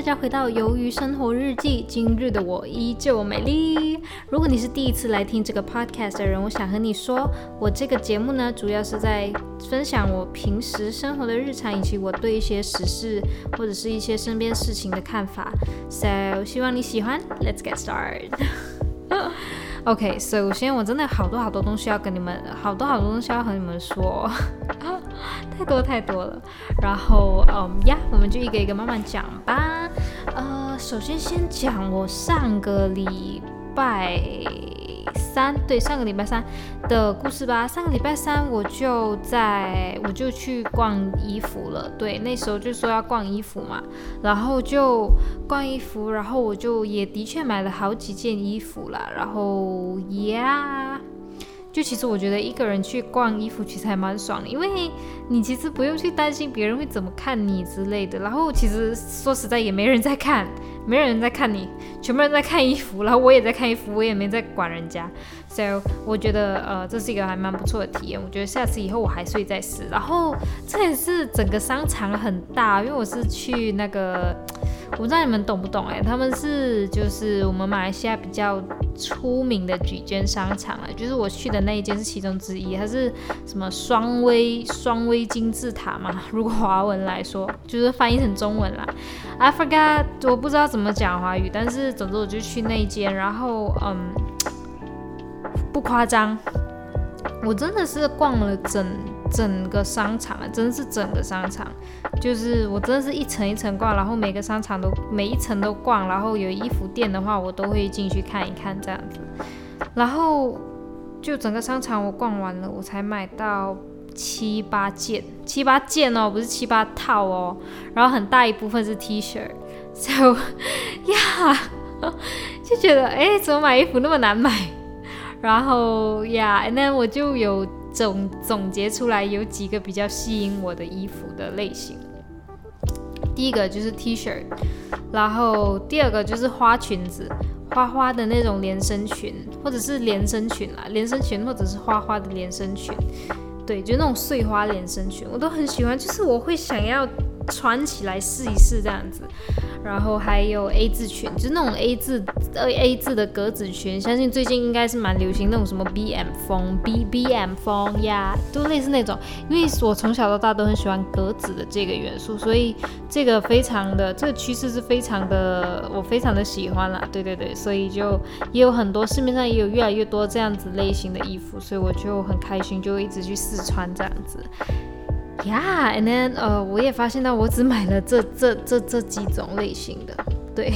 大家回到《鱿鱼生活日记》。今日的我依旧美丽。如果你是第一次来听这个 podcast 的人，我想和你说，我这个节目呢，主要是在分享我平时生活的日常，以及我对一些时事或者是一些身边事情的看法。So，希望你喜欢。Let's get started. OK，首先我真的好多好多东西要跟你们，好多好多东西要和你们说，太多太多了。然后，嗯呀，我们就一个一个慢慢讲吧。呃，首先先讲我上个礼拜。三对上个礼拜三的故事吧。上个礼拜三我就在我就去逛衣服了。对，那时候就说要逛衣服嘛，然后就逛衣服，然后我就也的确买了好几件衣服啦。然后呀，就其实我觉得一个人去逛衣服其实还蛮爽的，因为你其实不用去担心别人会怎么看你之类的。然后其实说实在也没人在看。没人在看你，全部人在看衣服，然后我也在看衣服，我也没在管人家我觉得呃这是一个还蛮不错的体验，我觉得下次以后我还是会再试。然后这也是整个商场很大，因为我是去那个。我不知道你们懂不懂哎，他们是就是我们马来西亚比较出名的几间商场啊，就是我去的那一间是其中之一，它是什么双威双威金字塔嘛？如果华文来说，就是翻译成中文啦，I forgot，我不知道怎么讲华语，但是总之我就去那一间，然后嗯，不夸张，我真的是逛了整。整个商场啊，真的是整个商场，就是我真的是一层一层逛，然后每个商场都每一层都逛，然后有衣服店的话，我都会进去看一看这样子。然后就整个商场我逛完了，我才买到七八件，七八件哦，不是七八套哦。然后很大一部分是 T 恤，so 呀，就觉得哎，怎么买衣服那么难买？然后呀，那我就有。总总结出来有几个比较吸引我的衣服的类型，第一个就是 T 恤，然后第二个就是花裙子，花花的那种连身裙，或者是连身裙啦，连身裙或者是花花的连身裙，对，就那种碎花连身裙，我都很喜欢，就是我会想要穿起来试一试这样子。然后还有 A 字裙，就是那种 A 字 A A 字的格子裙，相信最近应该是蛮流行那种什么 BM 风 B BM 风呀，都类似那种。因为我从小到大都很喜欢格子的这个元素，所以这个非常的这个趋势是非常的我非常的喜欢啦。对对对，所以就也有很多市面上也有越来越多这样子类型的衣服，所以我就很开心，就一直去试穿这样子。Yeah，and then 呃，我也发现到我只买了这这这这几种类型的，对。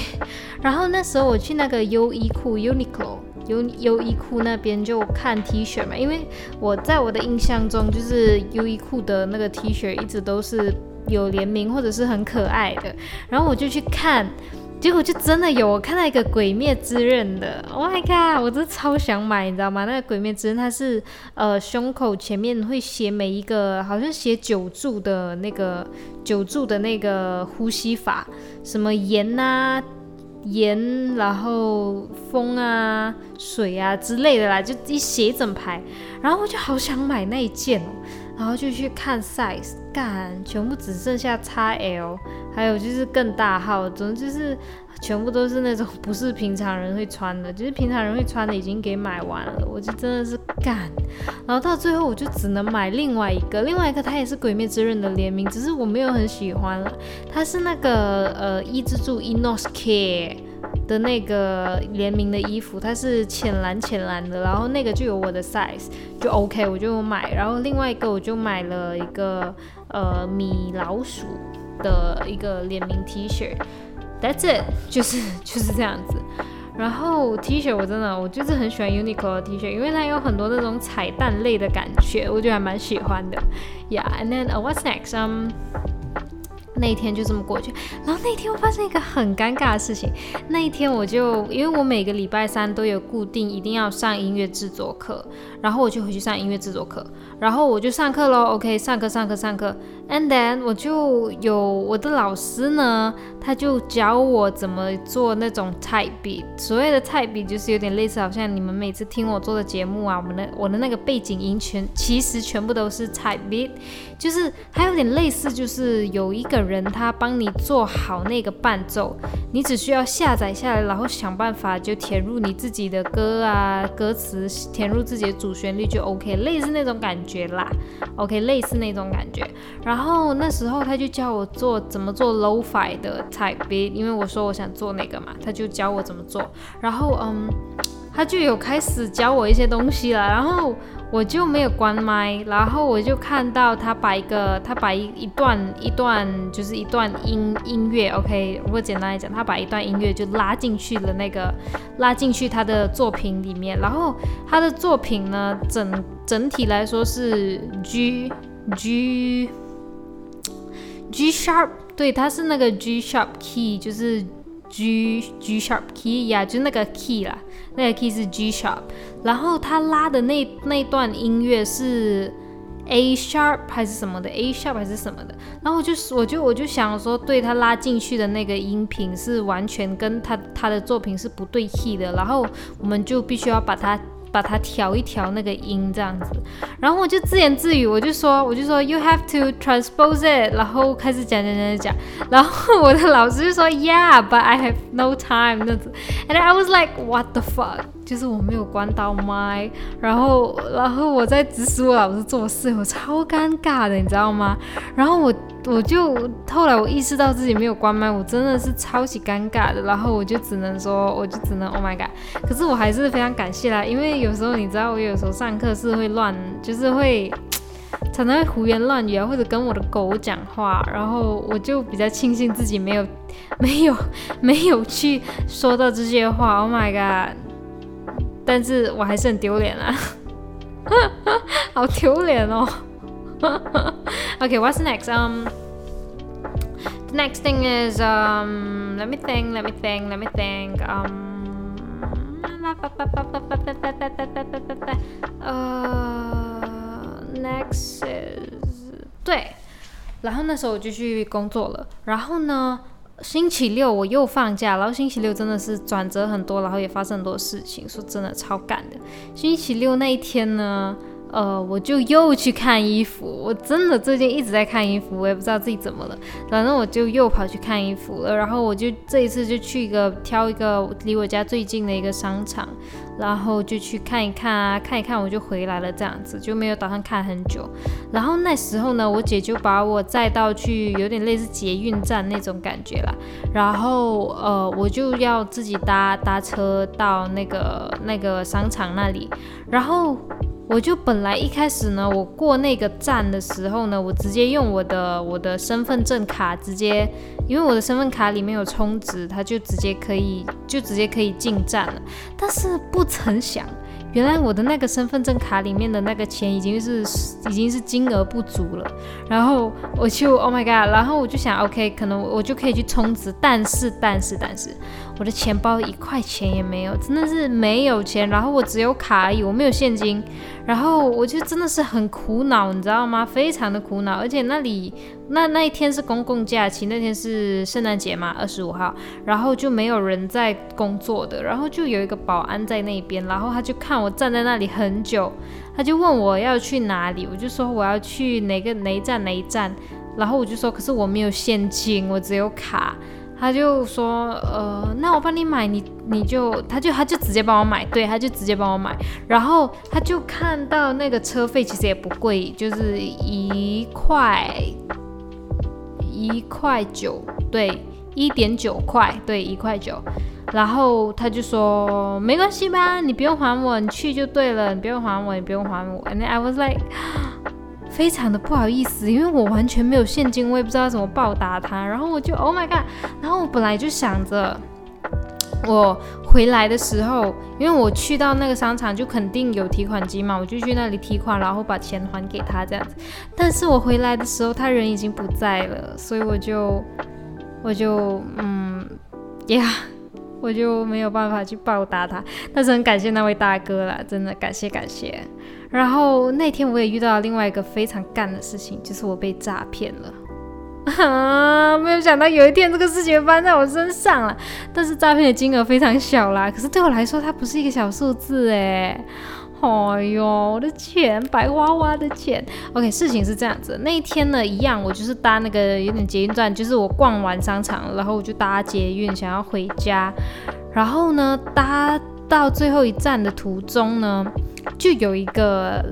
然后那时候我去那个优衣库 Uniqlo 优优衣库那边就看 T 恤嘛，因为我在我的印象中就是优衣库的那个 T 恤一直都是有联名或者是很可爱的，然后我就去看。结果就真的有，我看到一个《鬼灭之刃》的，Oh my god！我真的超想买，你知道吗？那个《鬼灭之刃》它是呃胸口前面会写每一个，好像写九柱的那个九柱的那个呼吸法，什么盐啊、盐，然后风啊、水啊之类的啦，就一写一整排，然后我就好想买那一件哦，然后就去看 size，干，全部只剩下 XL。还有就是更大号，总之就是全部都是那种不是平常人会穿的，就是平常人会穿的已经给买完了，我就真的是干。然后到最后我就只能买另外一个，另外一个它也是鬼灭之刃的联名，只是我没有很喜欢了。它是那个呃伊之助 Inosuke 的那个联名的衣服，它是浅蓝浅蓝的，然后那个就有我的 size，就 OK 我就买。然后另外一个我就买了一个呃米老鼠。的一个联名 T 恤，That's it，就是 就是这样子。然后 T 恤我真的我就是很喜欢 Uniqlo 的 T 恤，因为它有很多那种彩蛋类的感觉，我觉得还蛮喜欢的。Yeah，and then what's next? 那一天就这么过去，然后那天我发生一个很尴尬的事情。那一天我就因为我每个礼拜三都有固定一定要上音乐制作课，然后我就回去上音乐制作课，然后我就上课喽。OK，上课上课上课，and then 我就有我的老师呢，他就教我怎么做那种 type beat。所谓的 type beat 就是有点类似，好像你们每次听我做的节目啊，我们的我的那个背景音全其实全部都是 type beat，就是它有点类似，就是有一个。人他帮你做好那个伴奏，你只需要下载下来，然后想办法就填入你自己的歌啊歌词，填入自己的主旋律就 OK，类似那种感觉啦。OK，类似那种感觉。然后那时候他就教我做怎么做 Lo-Fi 的 type b，因为我说我想做那个嘛，他就教我怎么做。然后嗯。他就有开始教我一些东西了，然后我就没有关麦，然后我就看到他把一个他把一一段一段就是一段音音乐，OK，如果简单来讲，他把一段音乐就拉进去了那个拉进去他的作品里面，然后他的作品呢整整体来说是 G G G sharp，对，它是那个 G sharp key，就是 G G sharp key 呀，就那个 key 啦。那个 key 是 G sharp，然后他拉的那那段音乐是 A sharp 还是什么的？A sharp 还是什么的？然后我就我就我就想说，对他拉进去的那个音频是完全跟他他的作品是不对 key 的，然后我们就必须要把它。把它调一调那个音这样子，然后我就自言自语，我就说，我就说 you have to transpose it，然后开始讲讲讲讲，然后我的老师就说 yeah，but I have no time 那子，and I was like what the fuck，就是我没有关到麦，然后然后我在指使我老师做事，我超尴尬的，你知道吗？然后我。我就后来我意识到自己没有关麦，我真的是超级尴尬的，然后我就只能说，我就只能 Oh my god！可是我还是非常感谢啦，因为有时候你知道，我有时候上课是会乱，就是会 常常会胡言乱语啊，或者跟我的狗讲话，然后我就比较庆幸自己没有没有没有去说到这些话，Oh my god！但是我还是很丢脸啊，好丢脸哦。okay, what's next? Um, the next thing is um, let me think, let me think, let me think. Um, uh, next is 对，然后那时候我就去工作了。然后呢， 星期六我又放假，然后星期六真的是转折很多，然后也发生很多事情，说真的超赶的。星期六那一天呢？呃，我就又去看衣服，我真的最近一直在看衣服，我也不知道自己怎么了，反正我就又跑去看衣服了。然后我就这一次就去一个挑一个离我家最近的一个商场，然后就去看一看啊，看一看我就回来了，这样子就没有打算看很久。然后那时候呢，我姐就把我载到去有点类似捷运站那种感觉啦，然后呃，我就要自己搭搭车到那个那个商场那里，然后。我就本来一开始呢，我过那个站的时候呢，我直接用我的我的身份证卡直接，因为我的身份卡里面有充值，它就直接可以就直接可以进站了。但是不曾想。原来我的那个身份证卡里面的那个钱已经是已经是金额不足了，然后我就 Oh my God，然后我就想 OK，可能我就可以去充值，但是但是但是我的钱包一块钱也没有，真的是没有钱，然后我只有卡而已，我没有现金，然后我就真的是很苦恼，你知道吗？非常的苦恼，而且那里。那那一天是公共假期，那天是圣诞节嘛，二十五号，然后就没有人在工作的，然后就有一个保安在那边，然后他就看我站在那里很久，他就问我要去哪里，我就说我要去哪个哪一站哪一站，然后我就说可是我没有现金，我只有卡。他就说，呃，那我帮你买，你你就，他就他就直接帮我买，对，他就直接帮我买，然后他就看到那个车费其实也不贵，就是一块一块九，对，一点九块，对，一块九，然后他就说没关系吧，你不用还我，你去就对了，你不用还我，你不用还我，and I was like。非常的不好意思，因为我完全没有现金，我也不知道怎么报答他。然后我就 Oh my god！然后我本来就想着，我回来的时候，因为我去到那个商场就肯定有提款机嘛，我就去那里提款，然后把钱还给他这样子。但是我回来的时候，他人已经不在了，所以我就我就嗯呀，我就没有办法去报答他。但是很感谢那位大哥啦，真的感谢感谢。然后那天我也遇到了另外一个非常干的事情，就是我被诈骗了。啊，没有想到有一天这个事情发生在我身上了。但是诈骗的金额非常小啦，可是对我来说它不是一个小数字哎。哎呦，我的钱，白花花的钱。OK，事情是这样子，那一天呢，一样，我就是搭那个有点捷运站，就是我逛完商场，然后我就搭捷运想要回家，然后呢，搭到最后一站的途中呢。就有一个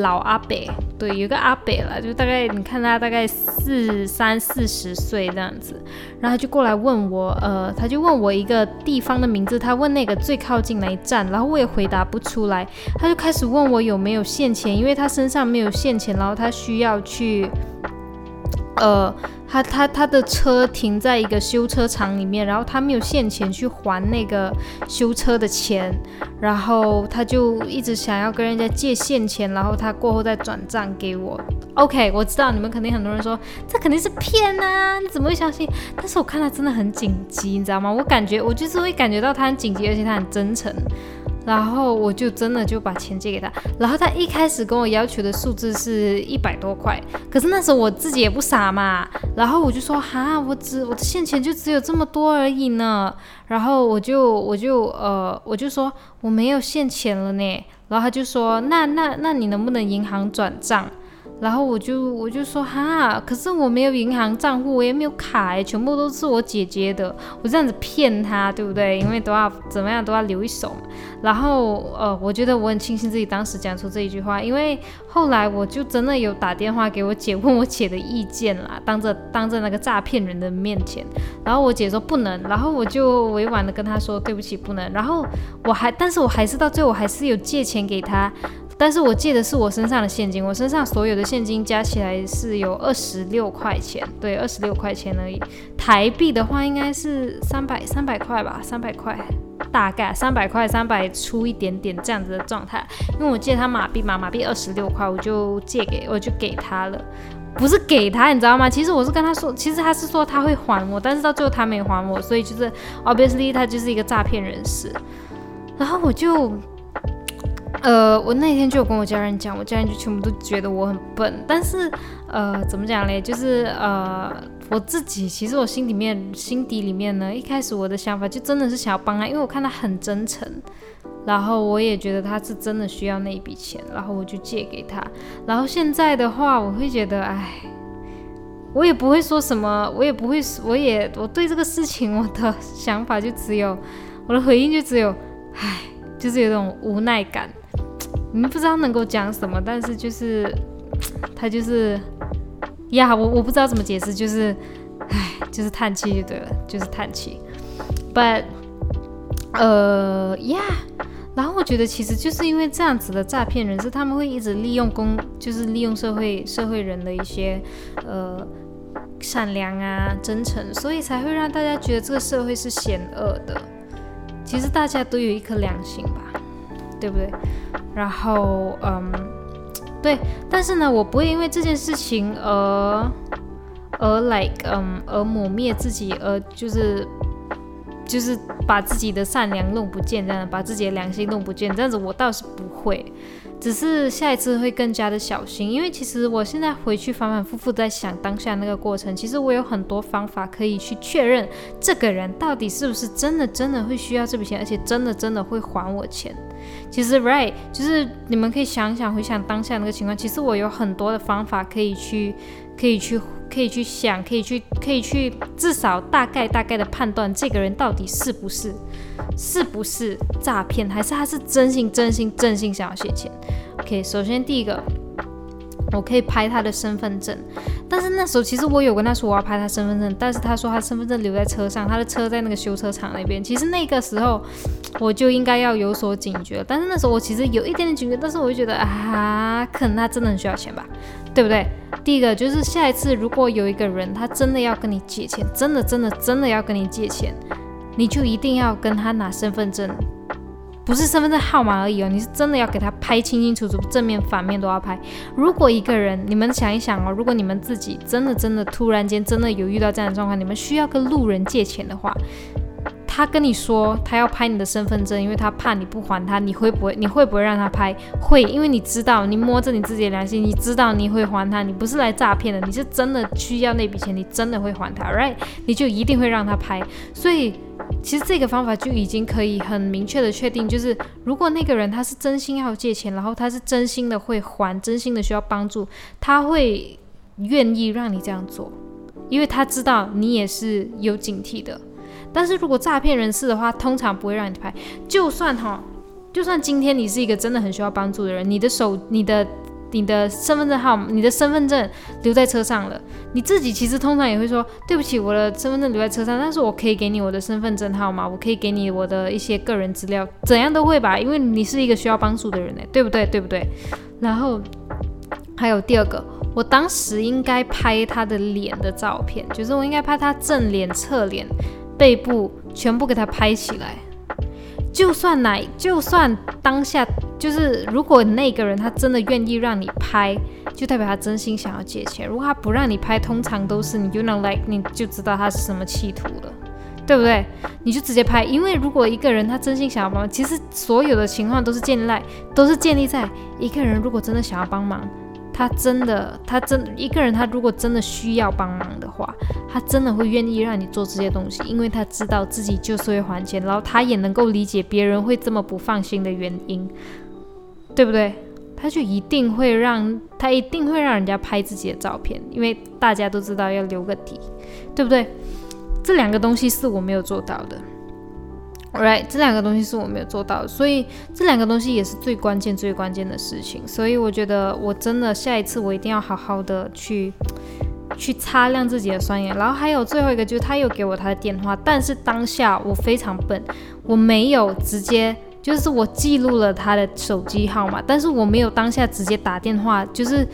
老阿伯，对，有个阿伯了，就大概你看他大概四三四十岁这样子，然后他就过来问我，呃，他就问我一个地方的名字，他问那个最靠近哪一站，然后我也回答不出来，他就开始问我有没有现钱，因为他身上没有现钱，然后他需要去，呃。他他他的车停在一个修车厂里面，然后他没有现钱去还那个修车的钱，然后他就一直想要跟人家借现钱，然后他过后再转账给我。OK，我知道你们肯定很多人说这肯定是骗啊，你怎么会相信？但是我看他真的很紧急，你知道吗？我感觉我就是会感觉到他很紧急，而且他很真诚。然后我就真的就把钱借给他，然后他一开始跟我要求的数字是一百多块，可是那时候我自己也不傻嘛，然后我就说哈，我只我的现钱就只有这么多而已呢，然后我就我就呃我就说我没有现钱了呢，然后他就说那那那你能不能银行转账？然后我就我就说哈，可是我没有银行账户，我也没有卡，全部都是我姐姐的。我这样子骗他，对不对？因为都要怎么样都要留一手嘛。然后呃，我觉得我很庆幸自己当时讲出这一句话，因为后来我就真的有打电话给我姐问我姐的意见啦，当着 当着那个诈骗人的面前。然后我姐说不能，然后我就委婉的跟她说对不起不能。然后我还，但是我还是到最后我还是有借钱给她。但是我借的是我身上的现金，我身上所有的现金加起来是有二十六块钱，对，二十六块钱而已。台币的话应该是三百三百块吧，三百块，大概三百块，三百出一点点这样子的状态。因为我借他马币嘛，马币二十六块，我就借给，我就给他了，不是给他，你知道吗？其实我是跟他说，其实他是说他会还我，但是到最后他没还我，所以就是 obviously 他就是一个诈骗人士。然后我就。呃，我那天就有跟我家人讲，我家人就全部都觉得我很笨。但是，呃，怎么讲嘞？就是呃，我自己其实我心里面、心底里面呢，一开始我的想法就真的是想要帮他，因为我看他很真诚，然后我也觉得他是真的需要那一笔钱，然后我就借给他。然后现在的话，我会觉得，哎，我也不会说什么，我也不会，我也我对这个事情我的想法就只有，我的回应就只有，唉，就是有种无奈感。你们不知道能够讲什么，但是就是 他就是呀，我我不知道怎么解释，就是唉，就是叹气就对了，就是叹气。But 呃呀，然后我觉得其实就是因为这样子的诈骗人士，他们会一直利用公，就是利用社会社会人的一些呃善良啊、真诚，所以才会让大家觉得这个社会是险恶的。其实大家都有一颗良心吧。对不对？然后，嗯，对，但是呢，我不会因为这件事情而而 like，嗯，而抹灭自己，而就是就是把自己的善良弄不见，这样把自己的良心弄不见，这样子我倒是不会。只是下一次会更加的小心，因为其实我现在回去反反复复在想当下那个过程，其实我有很多方法可以去确认这个人到底是不是真的真的会需要这笔钱，而且真的真的会还我钱。其实，right，就是你们可以想想回想当下那个情况，其实我有很多的方法可以去，可以去，可以去想，可以去，可以去，至少大概大概的判断这个人到底是不是。是不是诈骗，还是他是真心真心真心想要借钱？OK，首先第一个，我可以拍他的身份证，但是那时候其实我有跟他说我要拍他身份证，但是他说他身份证留在车上，他的车在那个修车厂那边。其实那个时候我就应该要有所警觉，但是那时候我其实有一点点警觉，但是我就觉得啊，可能他真的很需要钱吧，对不对？第一个就是下一次如果有一个人他真的要跟你借钱，真的真的真的要跟你借钱。你就一定要跟他拿身份证，不是身份证号码而已哦，你是真的要给他拍清清楚楚，正面反面都要拍。如果一个人，你们想一想哦，如果你们自己真的真的突然间真的有遇到这样的状况，你们需要跟路人借钱的话，他跟你说他要拍你的身份证，因为他怕你不还他，你会不会你会不会让他拍？会，因为你知道你摸着你自己的良心，你知道你会还他，你不是来诈骗的，你是真的需要那笔钱，你真的会还他，right？你就一定会让他拍，所以。其实这个方法就已经可以很明确的确定，就是如果那个人他是真心要借钱，然后他是真心的会还，真心的需要帮助，他会愿意让你这样做，因为他知道你也是有警惕的。但是如果诈骗人士的话，通常不会让你拍，就算哈，就算今天你是一个真的很需要帮助的人，你的手，你的。你的身份证号，你的身份证留在车上了，你自己其实通常也会说对不起，我的身份证留在车上，但是我可以给你我的身份证号码，我可以给你我的一些个人资料，怎样都会吧，因为你是一个需要帮助的人呢，对不对？对不对？然后还有第二个，我当时应该拍他的脸的照片，就是我应该拍他正脸、侧脸、背部，全部给他拍起来。就算哪，就算当下就是，如果那个人他真的愿意让你拍，就代表他真心想要借钱。如果他不让你拍，通常都是你就能 like 你就知道他是什么企图了，对不对？你就直接拍，因为如果一个人他真心想要帮忙，其实所有的情况都是建立在都是建立在一个人如果真的想要帮忙。他真的，他真一个人，他如果真的需要帮忙的话，他真的会愿意让你做这些东西，因为他知道自己就是会还钱，然后他也能够理解别人会这么不放心的原因，对不对？他就一定会让他一定会让人家拍自己的照片，因为大家都知道要留个底，对不对？这两个东西是我没有做到的。Right，这两个东西是我没有做到，所以这两个东西也是最关键、最关键的事情。所以我觉得我真的下一次我一定要好好的去去擦亮自己的双眼。然后还有最后一个就是他又给我他的电话，但是当下我非常笨，我没有直接就是我记录了他的手机号码，但是我没有当下直接打电话，就是。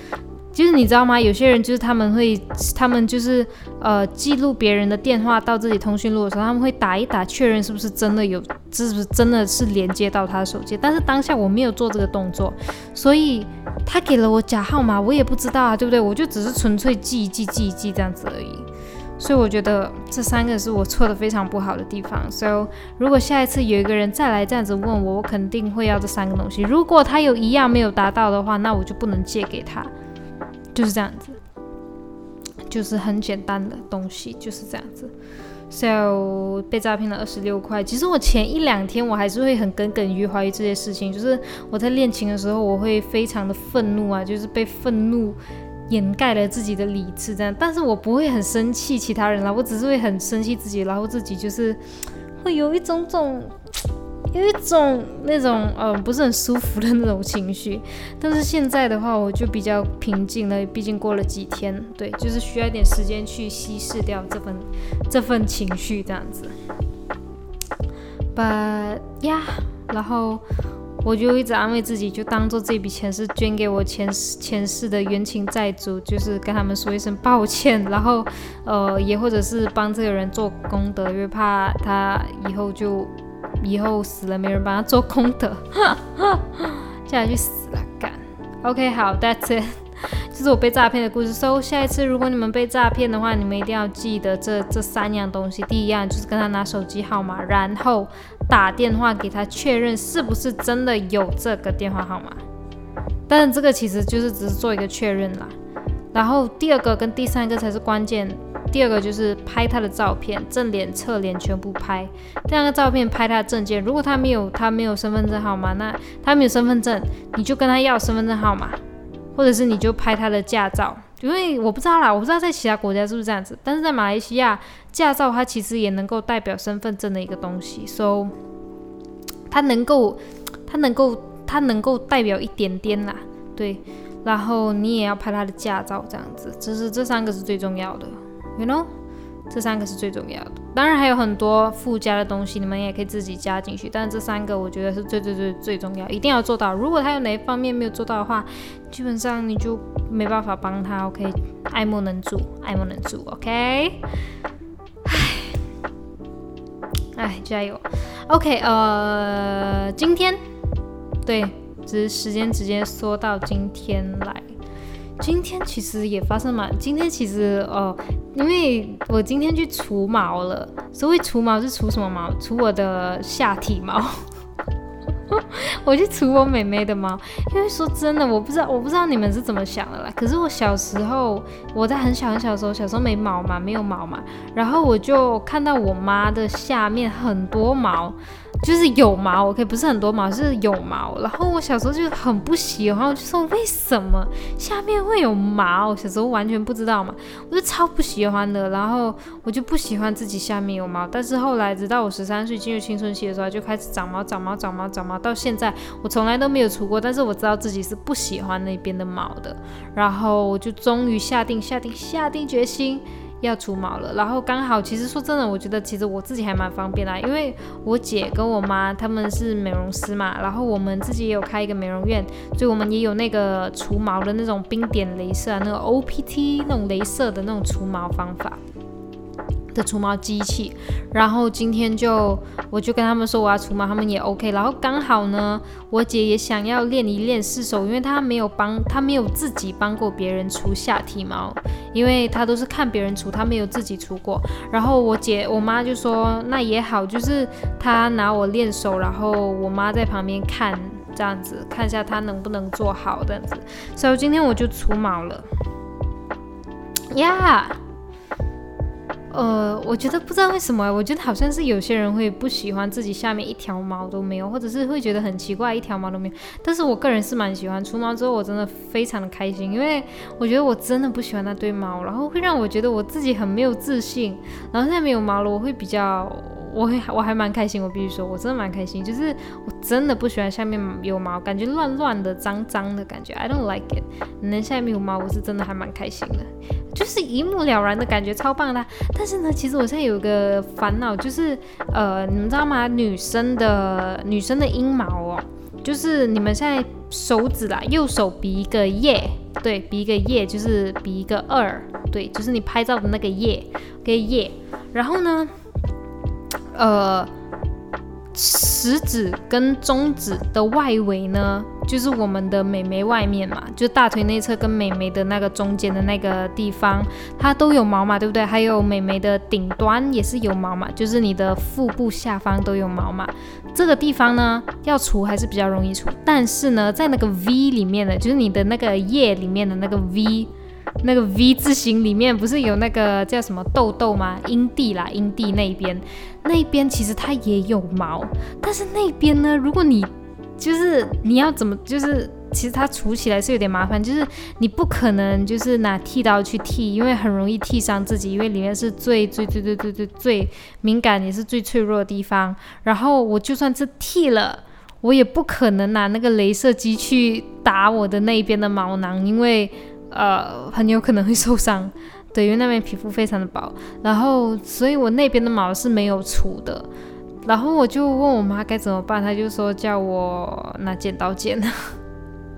就是你知道吗？有些人就是他们会，他们就是呃记录别人的电话到自己通讯录的时候，他们会打一打确认是不是真的有，是不是真的是连接到他的手机。但是当下我没有做这个动作，所以他给了我假号码，我也不知道啊，对不对？我就只是纯粹记一记记一记这样子而已。所以我觉得这三个是我错的非常不好的地方。所以如果下一次有一个人再来这样子问我，我肯定会要这三个东西。如果他有一样没有达到的话，那我就不能借给他。就是这样子，就是很简单的东西，就是这样子。So 被诈骗了二十六块。其实我前一两天我还是会很耿耿于怀于这些事情，就是我在练琴的时候，我会非常的愤怒啊，就是被愤怒掩盖了自己的理智这样。但是我不会很生气其他人啦，我只是会很生气自己，然后自己就是会有一种种。有一种那种嗯不是很舒服的那种情绪，但是现在的话我就比较平静了，毕竟过了几天，对，就是需要一点时间去稀释掉这份这份情绪这样子。But 呀，然后我就一直安慰自己，就当做这笔钱是捐给我前世前世的冤亲债主，就是跟他们说一声抱歉，然后呃也或者是帮这个人做功德，因为怕他以后就。以后死了没人帮他做功德，叫他去死了干。OK，好，That's it，这是我被诈骗的故事。So 下一次如果你们被诈骗的话，你们一定要记得这这三样东西。第一样就是跟他拿手机号码，然后打电话给他确认是不是真的有这个电话号码。但这个其实就是只是做一个确认啦。然后第二个跟第三个才是关键。第二个就是拍他的照片，正脸、侧脸全部拍。第二个照片拍他的证件，如果他没有他没有身份证号码，那他没有身份证，你就跟他要身份证号码，或者是你就拍他的驾照。因为我不知道啦，我不知道在其他国家是不是这样子，但是在马来西亚，驾照它其实也能够代表身份证的一个东西，so 它能够它能够它能够代表一点点啦，对。然后你也要拍他的驾照，这样子，这是这三个是最重要的。You know，这三个是最重要的。当然还有很多附加的东西，你们也可以自己加进去。但这三个我觉得是最最最最重要，一定要做到。如果他有哪一方面没有做到的话，基本上你就没办法帮他。OK，爱莫能助，爱莫能助。OK，唉，唉，加油。OK，呃，今天对，只是时间直接缩到今天来。今天其实也发生嘛，今天其实哦，因为我今天去除毛了，所谓除毛是除什么毛？除我的下体毛。我去除我妹妹的毛，因为说真的，我不知道，我不知道你们是怎么想的啦。可是我小时候，我在很小很小的时候，小时候没毛嘛，没有毛嘛，然后我就看到我妈的下面很多毛。就是有毛，OK，不是很多毛，是有毛。然后我小时候就很不喜欢，我就说为什么下面会有毛？小时候完全不知道嘛，我就超不喜欢的。然后我就不喜欢自己下面有毛。但是后来，直到我十三岁进入青春期的时候，就开始长毛、长毛、长毛、长毛。到现在，我从来都没有除过，但是我知道自己是不喜欢那边的毛的。然后我就终于下定、下定、下定决心。要除毛了，然后刚好，其实说真的，我觉得其实我自己还蛮方便的，因为我姐跟我妈他们是美容师嘛，然后我们自己也有开一个美容院，所以我们也有那个除毛的那种冰点镭射啊，那个 OPT 那种镭射的那种除毛方法。的除毛机器，然后今天就我就跟他们说我要除毛，他们也 OK。然后刚好呢，我姐也想要练一练试手，因为她没有帮，她没有自己帮过别人除下体毛，因为她都是看别人除，她没有自己除过。然后我姐我妈就说那也好，就是她拿我练手，然后我妈在旁边看，这样子看一下她能不能做好这样子。所以今天我就除毛了，呀。呃，我觉得不知道为什么，我觉得好像是有些人会不喜欢自己下面一条毛都没有，或者是会觉得很奇怪，一条毛都没有。但是我个人是蛮喜欢除毛之后，我真的非常的开心，因为我觉得我真的不喜欢那堆毛，然后会让我觉得我自己很没有自信。然后现在没有毛了，我会比较。我我还蛮开心，我必须说，我真的蛮开心。就是我真的不喜欢下面有毛，感觉乱乱的、脏脏的感觉，I don't like it。能下面有毛，我是真的还蛮开心的，就是一目了然的感觉，超棒的。但是呢，其实我现在有个烦恼，就是呃，你们知道吗？女生的女生的阴毛哦，就是你们现在手指啦，右手比一个耶，对比一个耶，就是比一个二，对，就是你拍照的那个耶，给耶。然后呢？呃，食指跟中指的外围呢，就是我们的美眉外面嘛，就大腿内侧跟美眉的那个中间的那个地方，它都有毛嘛，对不对？还有美眉的顶端也是有毛嘛，就是你的腹部下方都有毛嘛。这个地方呢，要除还是比较容易除，但是呢，在那个 V 里面的，就是你的那个叶里面的那个 V。那个 V 字形里面不是有那个叫什么痘痘吗？阴蒂啦，阴蒂那边，那边其实它也有毛，但是那边呢，如果你就是你要怎么，就是其实它除起来是有点麻烦，就是你不可能就是拿剃刀去剃，因为很容易剃伤自己，因为里面是最最最最最最最敏感也是最脆弱的地方。然后我就算是剃了，我也不可能拿那个镭射机去打我的那边的毛囊，因为。呃，很有可能会受伤，对，因为那边皮肤非常的薄，然后，所以我那边的毛是没有除的，然后我就问我妈该怎么办，她就说叫我拿剪刀剪，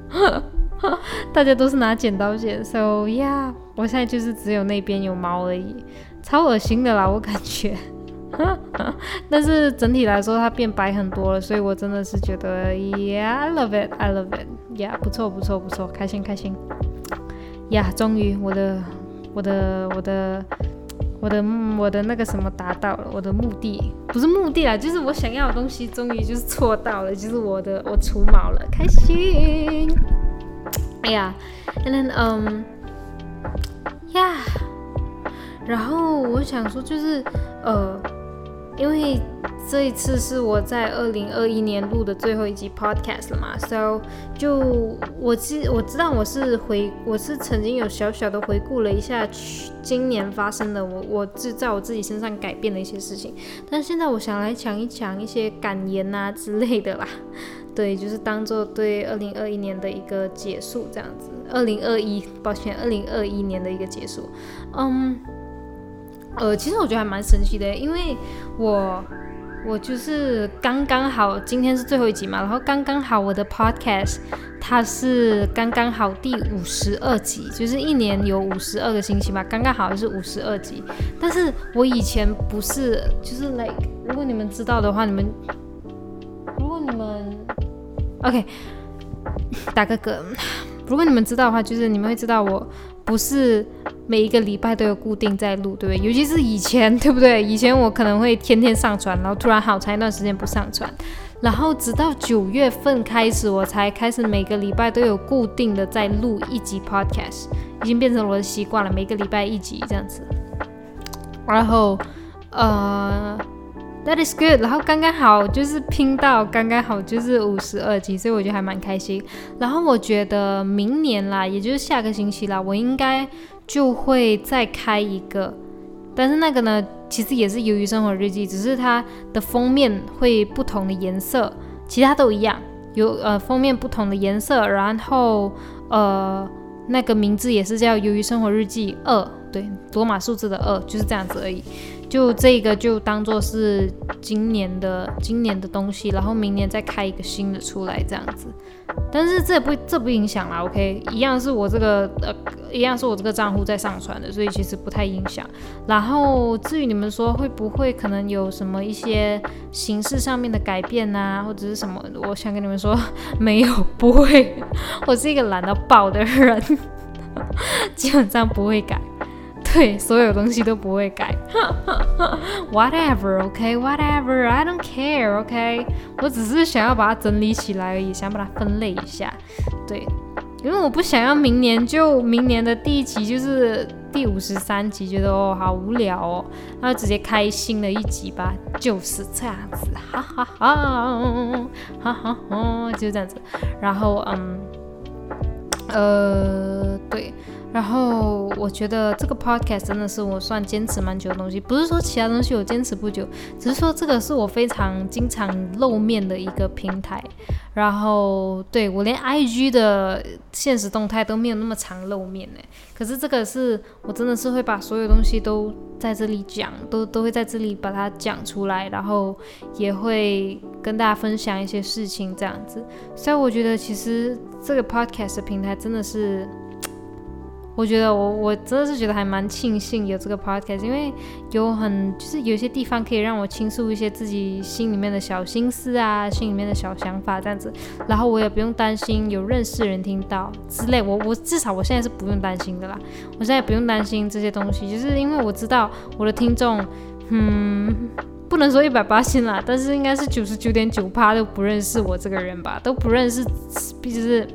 大家都是拿剪刀剪，so yeah，我现在就是只有那边有毛而已，超恶心的啦，我感觉，但是整体来说它变白很多了，所以我真的是觉得，yeah，I love it，I love it，yeah，不错不错不错，开心开心。呀，终于我的我的我的我的我的那个什么达到了，我的目的不是目的啦，就是我想要的东西终于就是错到了，就是我的我除毛了，开心。哎呀，and then 嗯呀，然后我想说就是呃，因为。这一次是我在二零二一年录的最后一集 podcast 了嘛，so 就我知我知道我是回我是曾经有小小的回顾了一下去今年发生的我我自在我自己身上改变的一些事情，但现在我想来讲一讲一些感言啊之类的啦，对，就是当做对二零二一年的一个结束这样子，二零二一抱歉二零二一年的一个结束，嗯，呃，其实我觉得还蛮神奇的，因为我。我就是刚刚好，今天是最后一集嘛，然后刚刚好我的 podcast 它是刚刚好第五十二集，就是一年有五十二个星期嘛，刚刚好是五十二集。但是我以前不是，就是 like 如果你们知道的话，你们如果你们 OK 打个嗝，如果你们知道的话，就是你们会知道我。不是每一个礼拜都有固定在录，对不对？尤其是以前，对不对？以前我可能会天天上传，然后突然好长一段时间不上传。然后直到九月份开始，我才开始每个礼拜都有固定的在录一集 podcast，已经变成我的习惯了，每个礼拜一集这样子。然后，呃，that is good。然后刚刚好就是拼到刚刚好就是五十二集，所以我觉得还蛮开心。然后我觉得明年啦，也就是下个星期啦，我应该就会再开一个，但是那个呢，其实也是鱿鱼生活日记，只是它的封面会不同的颜色，其他都一样，有呃封面不同的颜色，然后呃那个名字也是叫鱿鱼生活日记二。对，罗马数字的二就是这样子而已。就这个就当做是今年的今年的东西，然后明年再开一个新的出来这样子。但是这不这不影响啦，OK，一样是我这个呃，一样是我这个账户在上传的，所以其实不太影响。然后至于你们说会不会可能有什么一些形式上面的改变啊，或者是什么，我想跟你们说，没有，不会。我是一个懒到爆的人，基本上不会改。对，所有东西都不会改。Whatever，OK，Whatever，I don't care，OK。我只是想要把它整理起来而已，想把它分类一下。对，因为我不想要明年就明年的第一集就是第五十三集，觉得哦好无聊哦，那直接开新的一集吧，就是这样子，哈哈哈，哈哈哈，就这样子。然后嗯，呃，对。然后我觉得这个 podcast 真的是我算坚持蛮久的东西，不是说其他东西我坚持不久，只是说这个是我非常经常露面的一个平台。然后对我连 IG 的现实动态都没有那么常露面呢，可是这个是我真的是会把所有东西都在这里讲，都都会在这里把它讲出来，然后也会跟大家分享一些事情这样子。所以我觉得其实这个 podcast 平台真的是。我觉得我我真的是觉得还蛮庆幸有这个 podcast，因为有很就是有些地方可以让我倾诉一些自己心里面的小心思啊，心里面的小想法这样子，然后我也不用担心有认识人听到之类，我我至少我现在是不用担心的啦，我现在不用担心这些东西，就是因为我知道我的听众，嗯，不能说一百八星啦，但是应该是九十九点九趴都不认识我这个人吧，都不认识，毕竟是。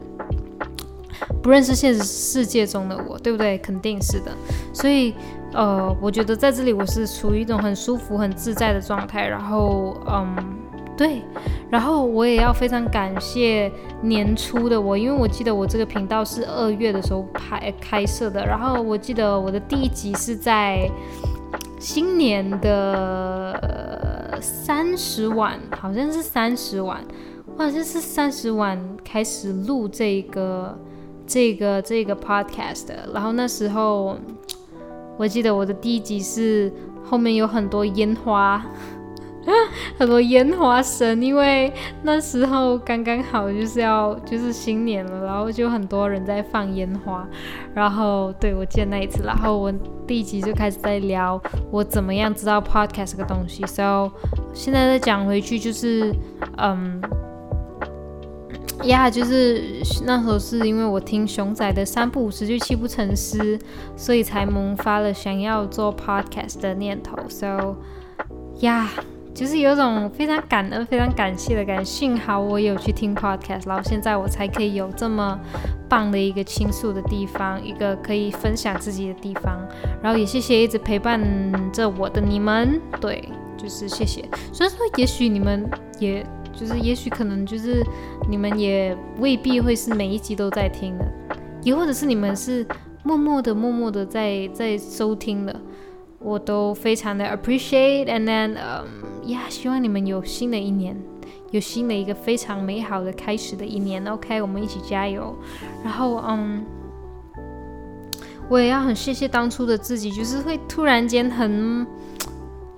不认识现实世界中的我，对不对？肯定是的。所以，呃，我觉得在这里我是处于一种很舒服、很自在的状态。然后，嗯，对。然后我也要非常感谢年初的我，因为我记得我这个频道是二月的时候拍开设的。然后我记得我的第一集是在新年的三十晚，好像是三十晚，我好像是三十晚开始录这个。这个这个 podcast，然后那时候我记得我的第一集是后面有很多烟花，很多烟花声，因为那时候刚刚好就是要就是新年了，然后就很多人在放烟花，然后对我记得那一次，然后我第一集就开始在聊我怎么样知道 podcast 这个东西，so 现在再讲回去就是嗯。呀，就是那时候是因为我听熊仔的三不五时就泣不成诗，所以才萌发了想要做 podcast 的念头。So，呀，就是有种非常感恩、非常感谢的感觉。幸好我有去听 podcast，然后现在我才可以有这么棒的一个倾诉的地方，一个可以分享自己的地方。然后也谢谢一直陪伴着我的你们，对，就是谢谢。所以说，也许你们也。就是，也许可能就是你们也未必会是每一集都在听的，也或者是你们是默默的、默默的在在收听的，我都非常的 appreciate。And then，嗯，呀，希望你们有新的一年，有新的一个非常美好的开始的一年。OK，我们一起加油。然后，嗯，我也要很谢谢当初的自己，就是会突然间很。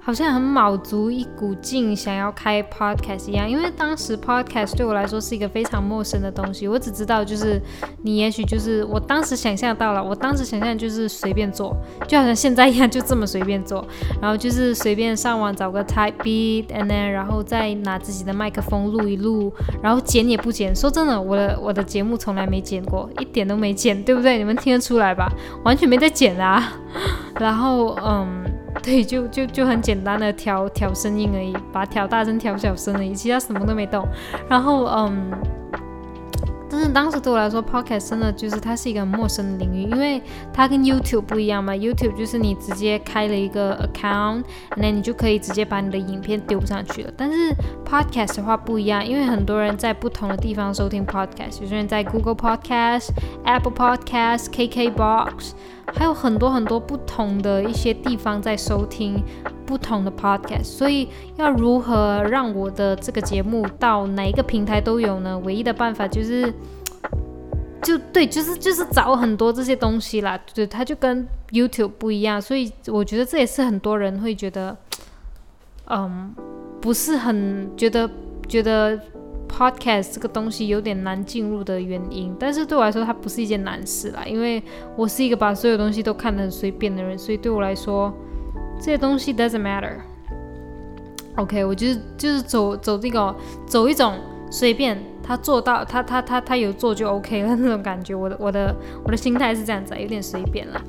好像很卯足一股劲想要开 podcast 一样，因为当时 podcast 对我来说是一个非常陌生的东西。我只知道就是你也许就是我当时想象到了，我当时想象就是随便做，就好像现在一样，就这么随便做，然后就是随便上网找个 type beat，and then 然后再拿自己的麦克风录一录，然后剪也不剪。说真的，我的我的节目从来没剪过，一点都没剪，对不对？你们听得出来吧？完全没在剪啊。然后嗯。对，就就就很简单的调调声音而已，把调大声调小声而已，其他什么都没动。然后嗯。但是当时对我来说，podcast 真的就是它是一个陌生的领域，因为它跟 YouTube 不一样嘛。YouTube 就是你直接开了一个 account，那你就可以直接把你的影片丢上去了。但是 podcast 的话不一样，因为很多人在不同的地方收听 podcast，有些人在 Google Podcast、Apple Podcast、KKBox，还有很多很多不同的一些地方在收听。不同的 podcast，所以要如何让我的这个节目到哪一个平台都有呢？唯一的办法就是，就对，就是就是找很多这些东西啦。对，它就跟 YouTube 不一样，所以我觉得这也是很多人会觉得，嗯，不是很觉得觉得 podcast 这个东西有点难进入的原因。但是对我来说，它不是一件难事啦，因为我是一个把所有东西都看得很随便的人，所以对我来说。这些东西 doesn't matter。OK，我就是就是走走这个走一种随便他做到他他他他有做就 OK 了那种感觉。我的我的我的心态是这样子，有点随便了。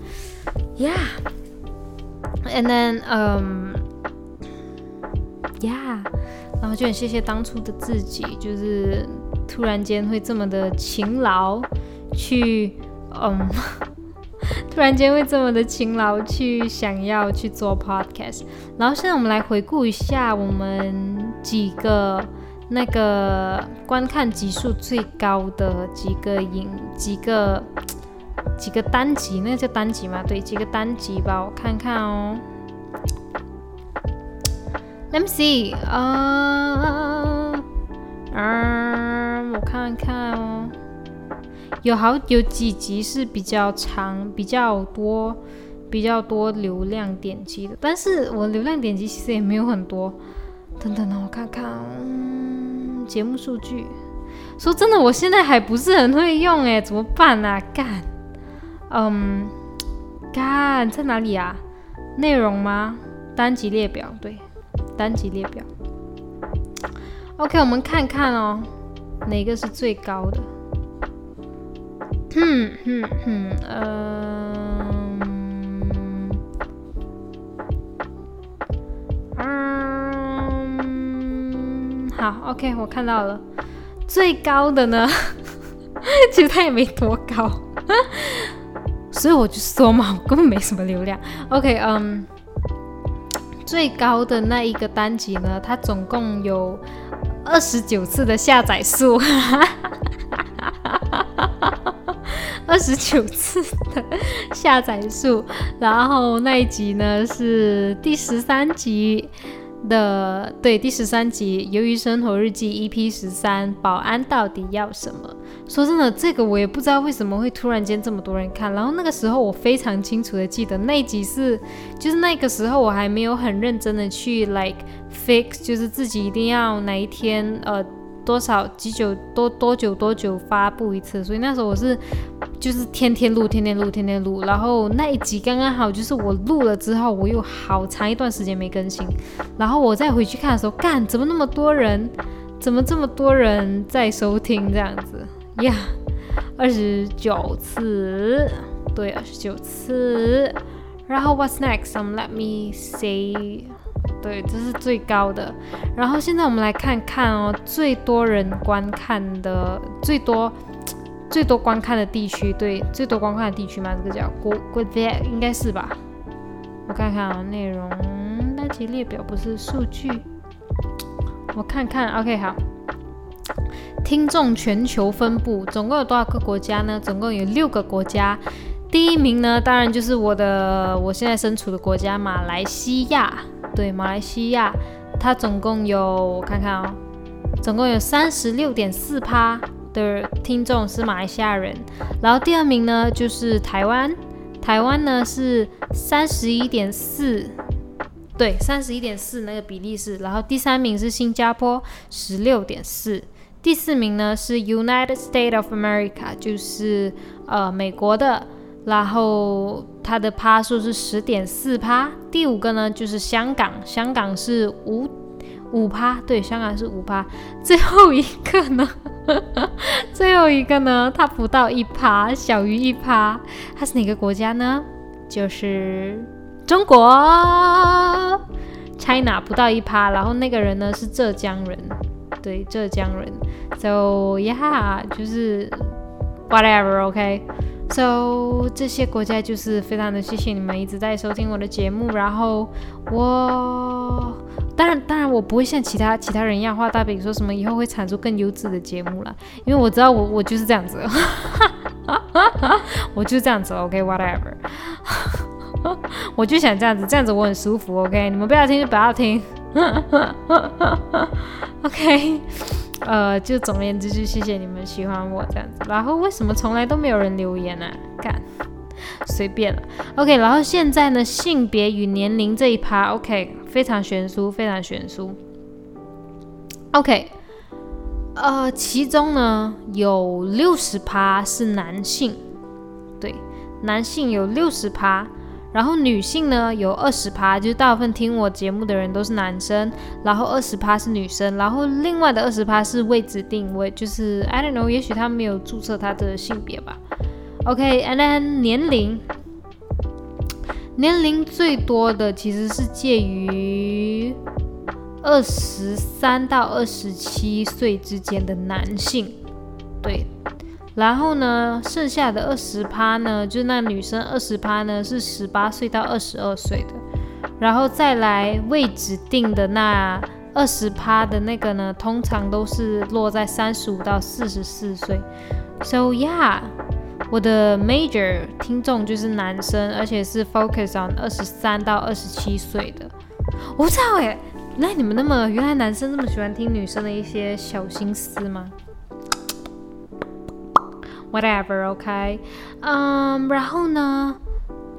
Yeah，and then um yeah，然后就很谢谢当初的自己，就是突然间会这么的勤劳去嗯。突然间会这么的勤劳去想要去做 podcast，然后现在我们来回顾一下我们几个那个观看集数最高的几个影几个几个单集，那个叫单集吗？对，几个单集吧，我看看哦。Let me see，啊，我看看哦。有好有几集是比较长、比较多、比较多流量点击的，但是我流量点击其实也没有很多。等等，我看看，嗯，节目数据。说真的，我现在还不是很会用，哎，怎么办啊？干，嗯，干在哪里啊？内容吗？单集列表，对，单集列表。OK，我们看看哦，哪个是最高的？嗯嗯嗯，嗯，好，OK，我看到了，最高的呢，其实它也没多高，所以我就说嘛，我根本没什么流量。OK，嗯，最高的那一个单集呢，它总共有二十九次的下载数。二十九次的下载数，然后那一集呢是第十三集的，对，第十三集《鱿鱼生活日记》EP 十三，保安到底要什么？说真的，这个我也不知道为什么会突然间这么多人看。然后那个时候我非常清楚的记得那集是，就是那个时候我还没有很认真的去 like fix，就是自己一定要哪一天呃。多少几久多多久多久发布一次？所以那时候我是就是天天录，天天录，天天录。然后那一集刚刚好就是我录了之后，我有好长一段时间没更新。然后我再回去看的时候，干怎么那么多人？怎么这么多人在收听这样子呀？二十九次，对，二十九次。然后 What's next？Let me see. 对，这是最高的。然后现在我们来看看哦，最多人观看的、最多、最多观看的地区，对，最多观看的地区嘛，这个叫国国界，应该是吧？我看看啊，内容单集列表不是数据，我看看。OK，好，听众全球分布总共有多少个国家呢？总共有六个国家。第一名呢，当然就是我的我现在身处的国家马来西亚。对，马来西亚，它总共有我看看哦，总共有三十六点四趴的听众是马来西亚人。然后第二名呢就是台湾，台湾呢是三十一点四，对，三十一点四那个比例是。然后第三名是新加坡，十六点四。第四名呢是 United States of America，就是呃美国的。然后它的趴数是十点四趴，第五个呢就是香港，香港是五五趴，对，香港是五趴。最后一个呢，最后一个呢，它不到一趴，小于一趴，它是哪个国家呢？就是中国，China 不到一趴，然后那个人呢是浙江人，对，浙江人，So yeah，就是 whatever。OK So 这些国家就是非常的谢谢你们一直在收听我的节目，然后我。当然，当然，我不会像其他其他人一样画大饼，说什么以后会产出更优质的节目了，因为我知道我我就是这样子，我就是这样子，OK，whatever，我就想这样子，这样子我很舒服，OK，你们不要听就不要听，OK，呃，就总而言之，就谢谢你们喜欢我这样子，然后为什么从来都没有人留言呢？干。随便了，OK。然后现在呢，性别与年龄这一趴，OK，非常悬殊，非常悬殊。OK，呃，其中呢有六十趴是男性，对，男性有六十趴，然后女性呢有二十趴，就是大部分听我节目的人都是男生，然后二十趴是女生，然后另外的二十趴是未指定位，就是 I don't know，也许他没有注册他的性别吧。OK，and then 年龄，年龄最多的其实是介于二十三到二十七岁之间的男性，对。然后呢，剩下的二十趴呢，就是那女生二十趴呢是十八岁到二十二岁的，然后再来未指定的那二十趴的那个呢，通常都是落在三十五到四十四岁。So yeah. 我的 major 听众就是男生，而且是 focus on 二十三到二十七岁的。我不知道哎，那你们那么原来男生这么喜欢听女生的一些小心思吗？Whatever，OK，嗯，然后呢，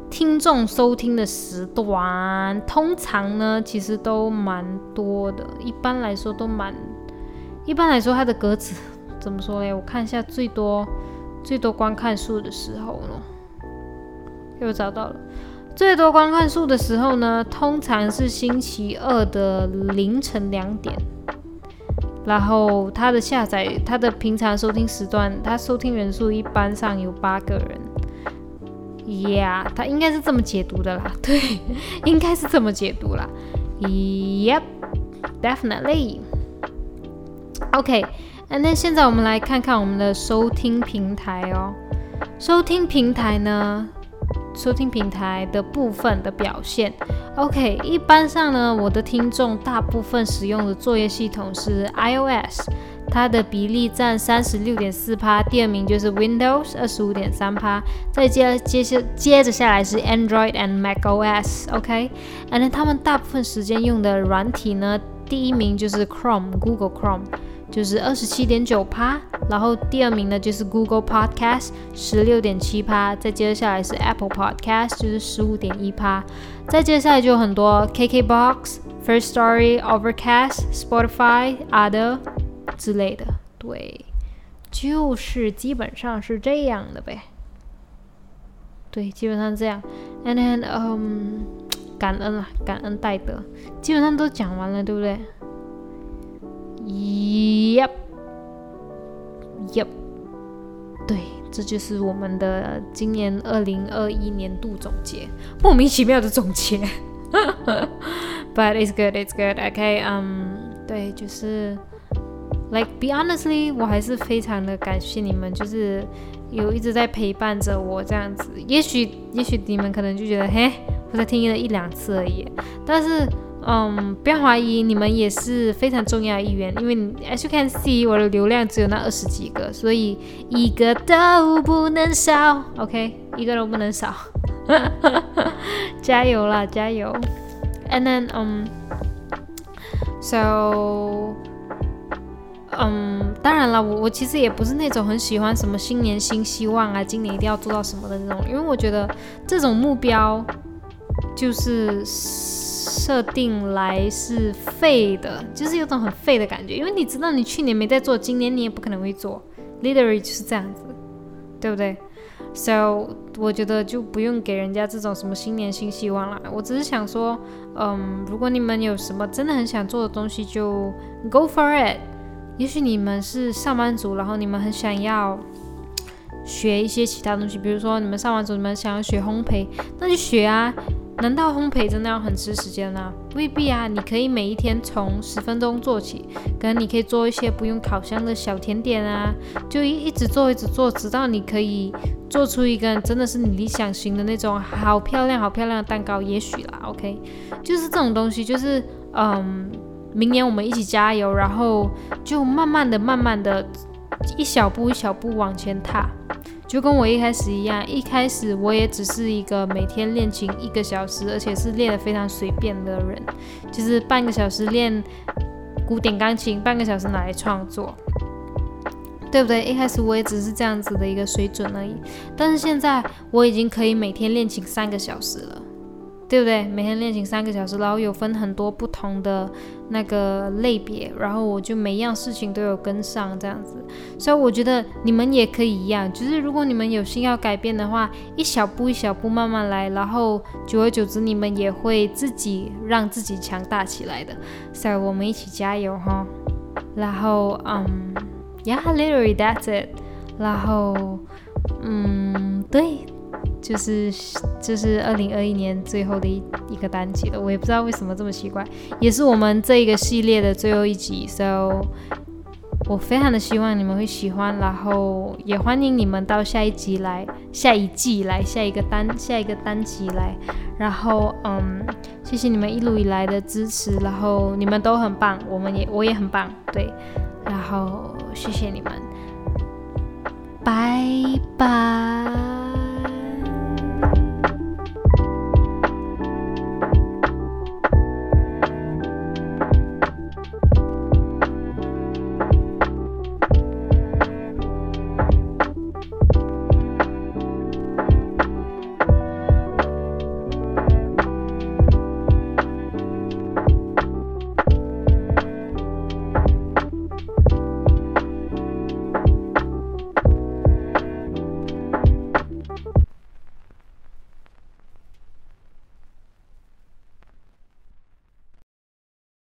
听众收听的时段通常呢其实都蛮多的，一般来说都蛮，一般来说它的格子怎么说嘞？我看一下最多。最多观看数的时候呢，又找到了。最多观看数的时候呢，通常是星期二的凌晨两点。然后它的下载，它的平常收听时段，它收听人数一般上有八个人。Yeah，它应该是这么解读的啦。对，应该是这么解读啦。Yep，definitely。OK。那现在我们来看看我们的收听平台哦。收听平台呢，收听平台的部分的表现。OK，一般上呢，我的听众大部分使用的作业系统是 iOS，它的比例占三十六点四趴。第二名就是 Windows，二十五点三趴。再接接下接着下来是 Android and macOS。OK，and 他们大部分时间用的软体呢，第一名就是 Chrome，Google Chrome。就是二十七点九趴，然后第二名呢就是 Google Podcast 十六点七趴，再接下来是 Apple Podcast 就是十五点一趴，再接下来就很多 KKBox、First Story、Overcast、Spotify、Other 之类的，对，就是基本上是这样的呗，对，基本上这样，And then 嗯，感恩啊，感恩戴德，基本上都讲完了，对不对？？Yep, yep，对，这就是我们的今年二零二一年度总结，莫名其妙的总结。But it's good, it's good. OK，嗯，对，就是，like be honestly，我还是非常的感谢你们，就是有一直在陪伴着我这样子。也许，也许你们可能就觉得，嘿，我才听了一两次而已，但是。嗯，不要怀疑，你们也是非常重要的一员，因为 as you can see，我的流量只有那二十几个，所以一个都不能少，OK，一个都不能少，加油啦，加油！And then，嗯，so，嗯，当然了，我我其实也不是那种很喜欢什么新年新希望啊，今年一定要做到什么的那种，因为我觉得这种目标就是。设定来是废的，就是有种很废的感觉，因为你知道你去年没在做，今年你也不可能会做，literally 就是这样子，对不对？So 我觉得就不用给人家这种什么新年新希望了。我只是想说，嗯，如果你们有什么真的很想做的东西，就 go for it。也许你们是上班族，然后你们很想要学一些其他东西，比如说你们上班族你们想要学烘焙，那就学啊。难道烘焙真的要很吃时间啊？未必啊，你可以每一天从十分钟做起，可能你可以做一些不用烤箱的小甜点啊，就一一直做一直做，直到你可以做出一个真的是你理想型的那种好漂亮好漂亮的蛋糕，也许啦，OK，就是这种东西，就是嗯，明年我们一起加油，然后就慢慢的、慢慢的，一小步一小步往前踏。就跟我一开始一样，一开始我也只是一个每天练琴一个小时，而且是练得非常随便的人，就是半个小时练古典钢琴，半个小时拿来创作，对不对？一开始我也只是这样子的一个水准而已，但是现在我已经可以每天练琴三个小时了。对不对？每天练琴三个小时，然后有分很多不同的那个类别，然后我就每样事情都有跟上这样子。所以我觉得你们也可以一样，就是如果你们有心要改变的话，一小步一小步慢慢来，然后久而久之你们也会自己让自己强大起来的。所以我们一起加油哈！然后嗯，Yeah，literally that's it。然后嗯，对。就是就是二零二一年最后的一一个单集了，我也不知道为什么这么奇怪，也是我们这一个系列的最后一集，so 我非常的希望你们会喜欢，然后也欢迎你们到下一集来，下一季来，下一个单下一个单集来，然后嗯，谢谢你们一路以来的支持，然后你们都很棒，我们也我也很棒，对，然后谢谢你们，拜拜。